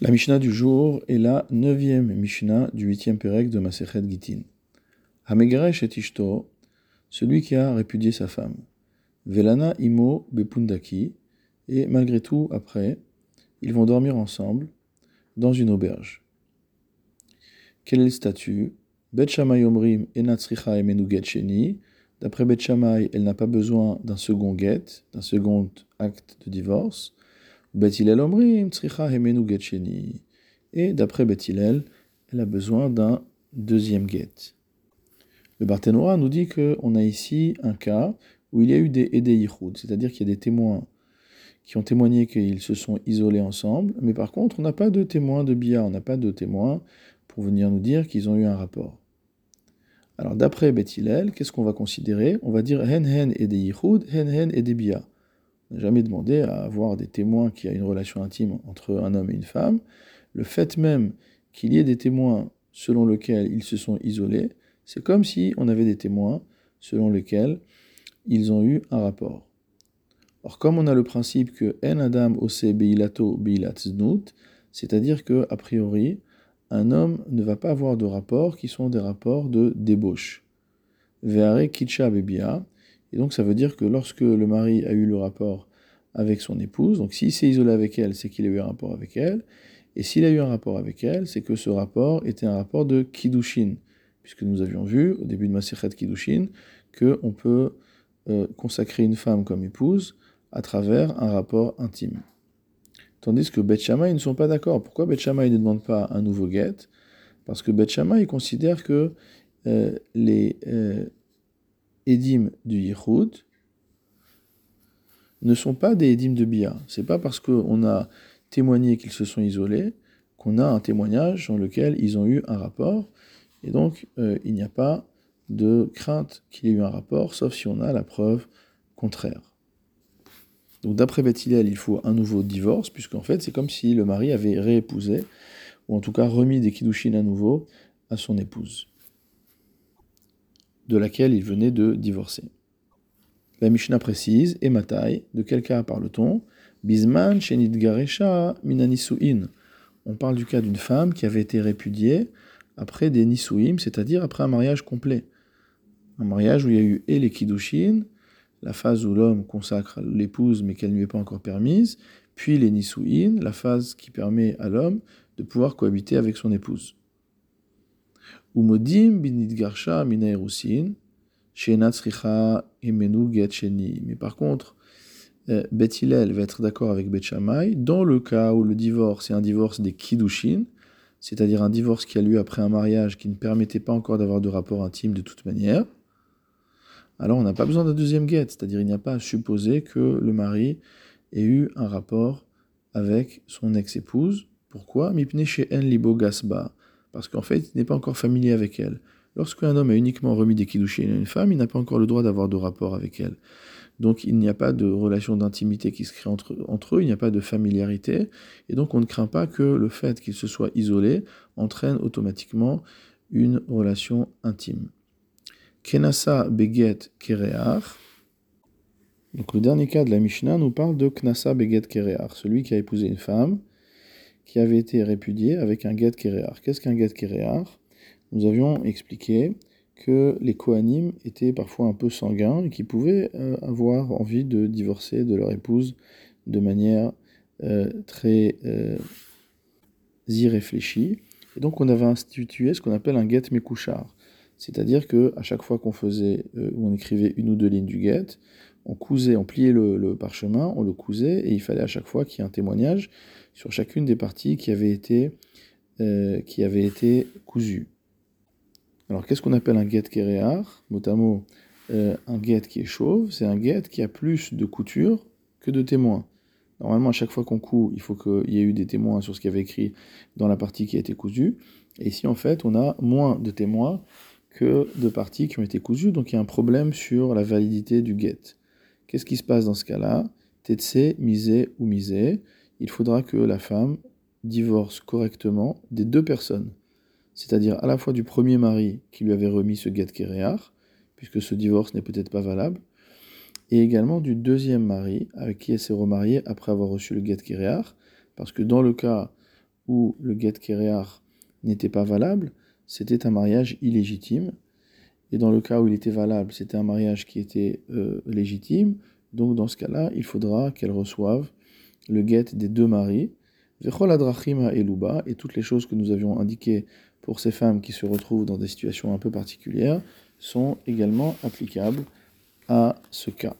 La Mishnah du jour est la neuvième Mishnah du huitième Pérec de Masechet Gitin. Hamegaresh et Ishto, celui qui a répudié sa femme. Velana imo bepundaki, et malgré tout, après, ils vont dormir ensemble dans une auberge. Quel est le statut? Bet. D'après Bet elle n'a pas besoin d'un second get, d'un second acte de divorce. Et d'après Bethilel, elle a besoin d'un deuxième get. Le Barthénois nous dit qu'on a ici un cas où il y a eu des Edeichud, c'est-à-dire qu'il y a des témoins qui ont témoigné qu'ils se sont isolés ensemble, mais par contre, on n'a pas de témoins de Bia, on n'a pas de témoins pour venir nous dire qu'ils ont eu un rapport. Alors d'après Bethilel, qu'est-ce qu'on va considérer? On va dire Hen Hen Edeichud, Hen Hen Bia n'a jamais demandé à avoir des témoins qui a une relation intime entre un homme et une femme. Le fait même qu'il y ait des témoins selon lesquels ils se sont isolés, c'est comme si on avait des témoins selon lesquels ils ont eu un rapport. Or, comme on a le principe que en adam ose beilato beilatznut, c'est-à-dire que, a priori, un homme ne va pas avoir de rapports qui sont des rapports de débauche. Et donc ça veut dire que lorsque le mari a eu le rapport avec son épouse, donc s'il s'est isolé avec elle, c'est qu'il a eu un rapport avec elle, et s'il a eu un rapport avec elle, c'est que ce rapport était un rapport de Kiddushin, puisque nous avions vu au début de Masechet Kiddushin qu'on peut euh, consacrer une femme comme épouse à travers un rapport intime. Tandis que Bet ils ne sont pas d'accord. Pourquoi Bet Shammai ne demande pas un nouveau get Parce que Bet Shammai considère que euh, les euh, édim du Yichud ne sont pas des édim de Bia. C'est pas parce qu'on a témoigné qu'ils se sont isolés qu'on a un témoignage dans lequel ils ont eu un rapport. Et donc, euh, il n'y a pas de crainte qu'il y ait eu un rapport, sauf si on a la preuve contraire. Donc, d'après Beth il faut un nouveau divorce, puisqu'en fait, c'est comme si le mari avait réépousé, ou en tout cas remis des kiddushin à nouveau à son épouse de laquelle il venait de divorcer. La Mishnah précise, et Matai, de quel cas parle-t-on? Bisman shenit garesha minanisuin. On parle du cas d'une femme qui avait été répudiée après des nisuim, c'est-à-dire après un mariage complet. Un mariage où il y a eu et les kiddushin, la phase où l'homme consacre l'épouse mais qu'elle ne lui est pas encore permise, puis les nisuin, la phase qui permet à l'homme de pouvoir cohabiter avec son épouse. Minaerusin, imenu getcheni. Mais par contre, euh, Beth Hillel va être d'accord avec Shammai dans le cas où le divorce est un divorce des kiddushin, c'est-à-dire un divorce qui a lieu après un mariage qui ne permettait pas encore d'avoir de rapport intime de toute manière. Alors on n'a pas besoin d'un deuxième get, c'est-à-dire il n'y a pas à supposer que le mari ait eu un rapport avec son ex-épouse. Pourquoi? Mipne en libo gasba parce qu'en fait, il n'est pas encore familier avec elle. Lorsqu'un homme a uniquement remis des kiddushin à une femme, il n'a pas encore le droit d'avoir de rapport avec elle. Donc il n'y a pas de relation d'intimité qui se crée entre, eux, il n'y a pas de familiarité, et donc on ne craint pas que le fait qu'il se soit isolé entraîne automatiquement une relation intime. Kenasa beget kereach. Donc le dernier cas de la Mishnah nous parle de Knasa beget kereach, celui qui a épousé une femme, qui avait été répudié avec un get kerear. Qu'est-ce qu'un get kerear? Nous avions expliqué que les Kohanim étaient parfois un peu sanguins et qui pouvaient euh, avoir envie de divorcer de leur épouse de manière euh, très euh, irréfléchie. Et donc on avait institué ce qu'on appelle un get mekouchar. C'est-à-dire que à chaque fois qu'on faisait ou on écrivait une ou deux lignes du get, on cousait, on pliait le, parchemin, on le cousait, et il fallait à chaque fois qu'il y ait un témoignage sur chacune des parties qui avaient été, euh. Alors qu'est-ce qu'on appelle un guet kéréar? Notamment euh, un guet qui est chauve, c'est un guet qui a plus de couture que de témoins. Normalement, à chaque fois qu'on coud, il faut qu'il y ait eu des témoins sur ce qu'il y avait écrit dans la partie qui a été cousue. Et ici, en fait, on a moins de témoins que de parties qui ont été cousues, donc il y a un problème sur la validité du guet. Qu'est-ce qui se passe dans ce cas-là? Tetse, misé ou misé, il faudra que la femme divorce correctement des deux personnes, c'est-à-dire à la fois du premier mari qui lui avait remis ce get kéréar, puisque ce divorce n'est peut-être pas valable, et également du deuxième mari avec qui elle s'est remariée après avoir reçu le get kéréar, parce que dans le cas où le get kerear n'était pas valable, c'était un mariage illégitime. Et dans le cas où il était valable, c'était un mariage qui était euh, légitime. Donc dans ce cas-là, il faudra qu'elle reçoive le get des deux maris, et toutes les choses que nous avions indiquées pour ces femmes qui se retrouvent dans des situations un peu particulières sont également applicables à ce cas.